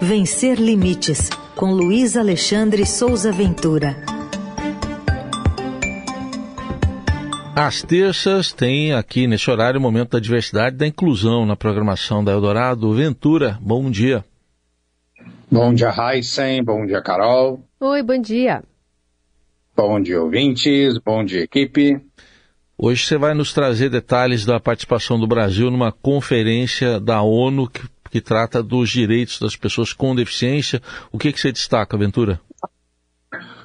Vencer Limites, com Luiz Alexandre Souza Ventura. Às terças tem aqui nesse horário o momento da diversidade e da inclusão na programação da Eldorado. Ventura, bom dia. Bom dia, Heisen. Bom dia, Carol. Oi, bom dia. Bom dia, ouvintes. Bom dia, equipe. Hoje você vai nos trazer detalhes da participação do Brasil numa conferência da ONU que, que trata dos direitos das pessoas com deficiência. O que, que você destaca, Ventura?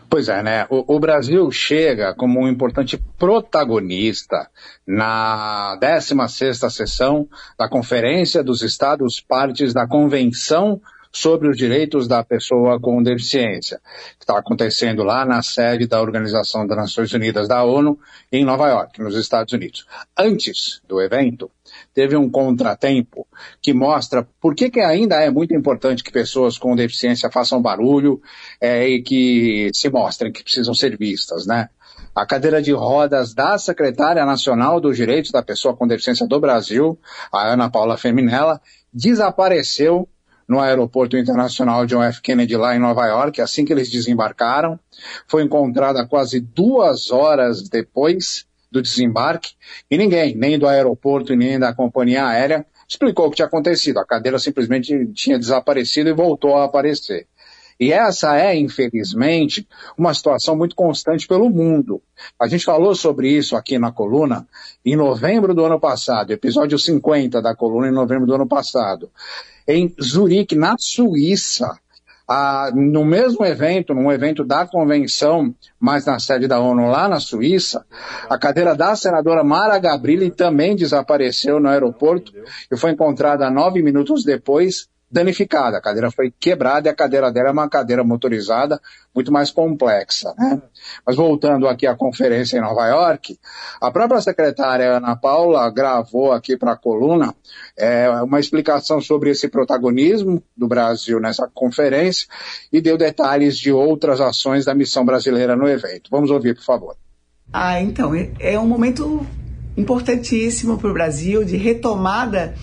Pois é, né? O, o, Brasil chega como um importante protagonista na 16ª sessão da Conferência dos Estados Partes da Convenção sobre os direitos da pessoa com deficiência, que está acontecendo lá na sede da Organização das Nações Unidas da ONU, em Nova York, nos Estados Unidos. Antes do evento, teve um contratempo que mostra por que, que ainda é muito importante que pessoas com deficiência façam barulho é, e que se mostrem que precisam ser vistas, né? A cadeira de rodas da secretária nacional dos direitos da pessoa com deficiência do Brasil, a Ana Paula Feminella, desapareceu no aeroporto internacional John F. Kennedy lá em Nova York, assim que eles desembarcaram. Foi encontrada quase duas horas depois do desembarque e ninguém, nem do aeroporto nem da companhia aérea, explicou o que tinha acontecido. A cadeira simplesmente tinha desaparecido e voltou a aparecer. E essa é, infelizmente, uma situação muito constante pelo mundo. A gente falou sobre isso aqui na coluna em novembro do ano passado, episódio 50 da coluna em novembro do ano passado em Zurique, na Suíça, ah, no mesmo evento, num evento da convenção, mas na sede da ONU lá na Suíça, a cadeira da senadora Mara Gabrilli também desapareceu no aeroporto e foi encontrada nove minutos depois danificada. A cadeira foi quebrada e a cadeira dela é uma cadeira motorizada muito mais complexa. Né? Mas voltando aqui à conferência em Nova York, a própria secretária Ana Paula gravou aqui para a coluna é, uma explicação sobre esse protagonismo do Brasil nessa conferência e deu detalhes de outras ações da missão brasileira no evento. Vamos ouvir, por favor. Ah, então, é, é um momento importantíssimo para o Brasil de retomada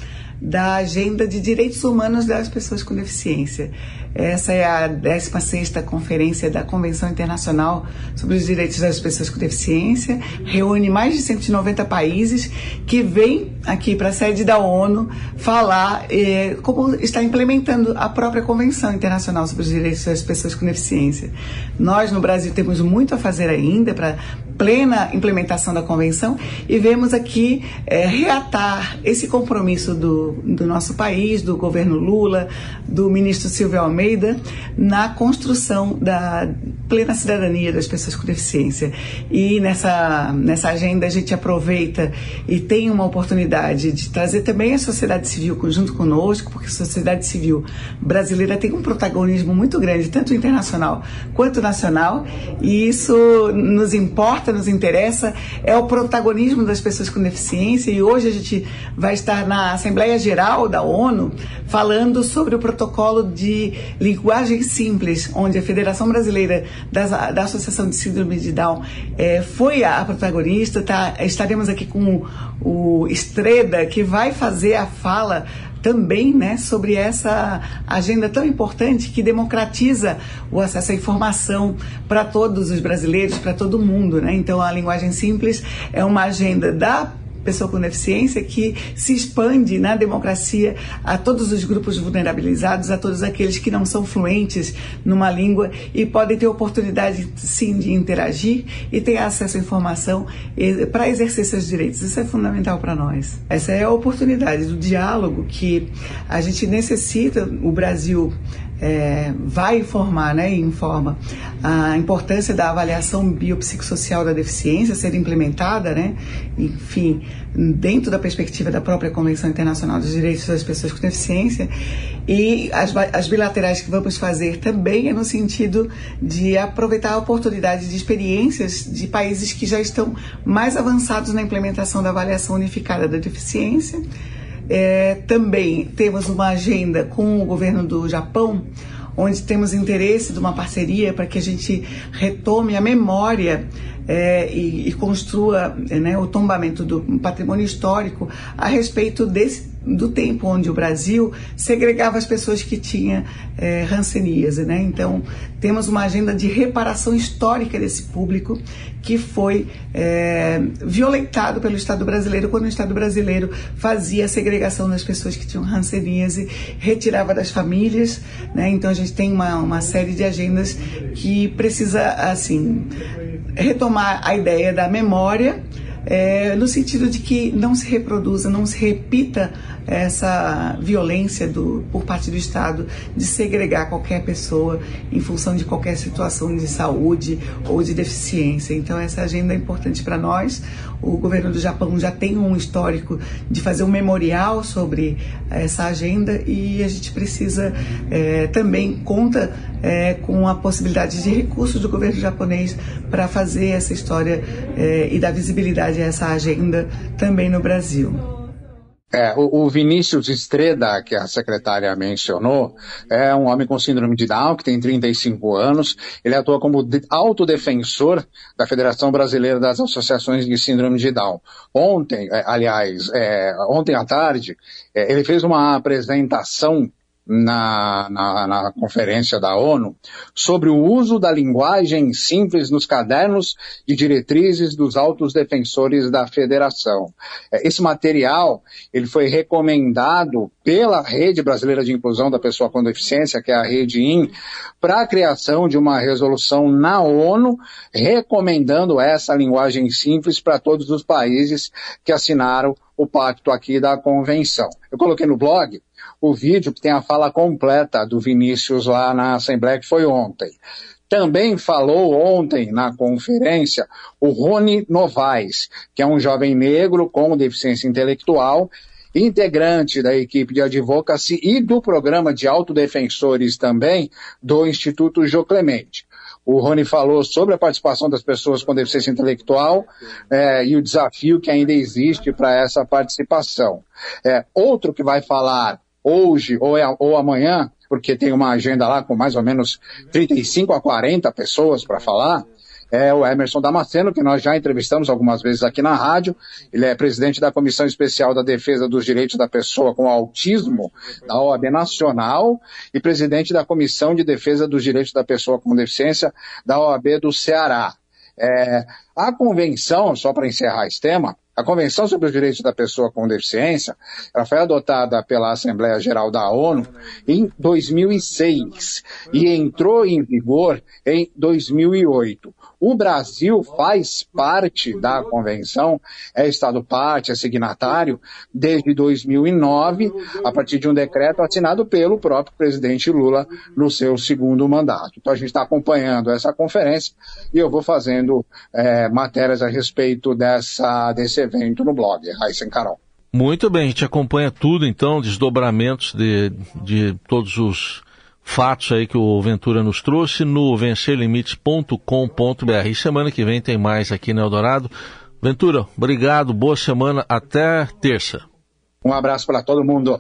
da agenda de direitos humanos das pessoas com deficiência. Essa é a 16ª Conferência da Convenção Internacional sobre os Direitos das Pessoas com Deficiência, reúne mais de 190 países que vêm aqui para a sede da ONU falar eh, como está implementando a própria Convenção Internacional sobre os Direitos das Pessoas com Deficiência. Nós, no Brasil, temos muito a fazer ainda para plena implementação da convenção e vemos aqui é, reatar esse compromisso do, do nosso país, do governo Lula, do ministro Silvio Almeida, na construção da plena cidadania das pessoas com deficiência. E nessa, nessa agenda a gente aproveita e tem uma oportunidade de trazer também a sociedade civil junto conosco, porque a sociedade civil brasileira tem um protagonismo muito grande, tanto internacional quanto nacional, e isso nos importa nos interessa é o protagonismo das pessoas com deficiência e hoje a gente vai estar na Assembleia Geral da ONU falando sobre o protocolo de linguagem simples, onde a Federação Brasileira das, da Associação de Síndrome de Down é, foi a protagonista. Tá, estaremos aqui com o, o Estreda, que vai fazer a fala também né, sobre essa agenda tão importante que democratiza o acesso à informação para todos os brasileiros, para todo mundo. Né? Então, a linguagem simples é uma agenda da pessoa com deficiência que se expande na democracia a todos os grupos vulnerabilizados, a todos aqueles que não são fluentes numa língua e podem ter oportunidade sim de interagir e ter acesso à informação para exercer seus direitos. Isso é fundamental para nós. Essa é a oportunidade do diálogo que a gente necessita, o Brasil é, vai informar né, informa a importância da avaliação biopsicossocial da deficiência ser implementada, né, enfim, dentro da perspectiva da própria Convenção Internacional dos Direitos das Pessoas com Deficiência. E as, as bilaterais que vamos fazer também é no sentido de aproveitar a oportunidade de experiências de países que já estão mais avançados na implementação da avaliação unificada da deficiência é, também temos uma agenda com o governo do Japão, onde temos interesse de uma parceria para que a gente retome a memória é, e, e, construa né, o tombamento do patrimônio histórico a respeito desse do tempo onde o Brasil segregava as pessoas que tinham é, ranceníase. Né? Então, temos uma agenda de reparação histórica desse público que foi é, violentado pelo Estado brasileiro quando o Estado brasileiro fazia a segregação das pessoas que tinham ranceníase, retirava das famílias. Né? Então, a gente tem uma, uma série de agendas que precisa, assim, retomar a ideia da memória é, no sentido de que não se reproduza, não se repita essa violência do, por parte do Estado de segregar qualquer pessoa em função de qualquer situação de saúde ou de deficiência. Então, essa agenda é importante para nós. O governo do Japão já tem um histórico de fazer um memorial sobre essa agenda e a gente precisa é, também conta é, com a possibilidade de recursos do governo japonês para fazer essa história é, e dar visibilidade essa agenda também no Brasil. É, o, o, Vinícius Estreda, que a secretária mencionou, é um homem com síndrome de Down, que tem 35 anos. Ele atua como autodefensor da Federação Brasileira das Associações de Síndrome de Down. Ontem, é, aliás, é, ontem à tarde, é, ele fez uma apresentação na, na, na, conferência da ONU sobre o uso da linguagem simples nos cadernos de diretrizes dos altos defensores da federação. É, esse material ele foi recomendado pela Rede Brasileira de Inclusão da Pessoa com Deficiência, que é a Rede IN, para a criação de uma resolução na ONU recomendando essa linguagem simples para todos os países que assinaram o pacto aqui da convenção. Eu coloquei no blog o vídeo que tem a fala completa do Vinícius lá na Assembleia, que foi ontem. Também falou ontem na conferência o Rony Novaes, que é um jovem negro com deficiência intelectual, integrante da equipe de advocacy e do programa de autodefensores também do Instituto Jô Clemente. O Rony falou sobre a participação das pessoas com deficiência intelectual é, e o desafio que ainda existe para essa participação. É, outro que vai falar hoje ou, é, ou amanhã, porque tem uma agenda lá com mais ou menos 35 a 40 pessoas para falar, é o Emerson Damasceno, que nós já entrevistamos algumas vezes aqui na rádio. Ele é presidente da Comissão Especial da Defesa dos Direitos da Pessoa com Autismo da OAB Nacional e presidente da Comissão de Defesa dos Direitos da Pessoa com Deficiência da OAB do Ceará. É, a convenção, só para encerrar esse tema, a Convenção sobre os Direitos da Pessoa com Deficiência, ela foi adotada pela Assembleia Geral da ONU em 2006 e entrou em vigor em 2008. O Brasil faz parte da convenção, é Estado parte, é signatário, desde 2009, a partir de um decreto assinado pelo próprio presidente Lula no seu segundo mandato. Então a gente está acompanhando essa conferência e eu vou fazendo é, matérias a respeito dessa, desse evento no blog, Raíssen Carol. Muito bem, a gente acompanha tudo então, desdobramentos de, de todos os fatos aí que o Ventura nos trouxe no vencerlimites.com.br. E semana que vem tem mais aqui no Eldorado. Ventura, obrigado, boa semana, até terça. Um abraço para todo mundo.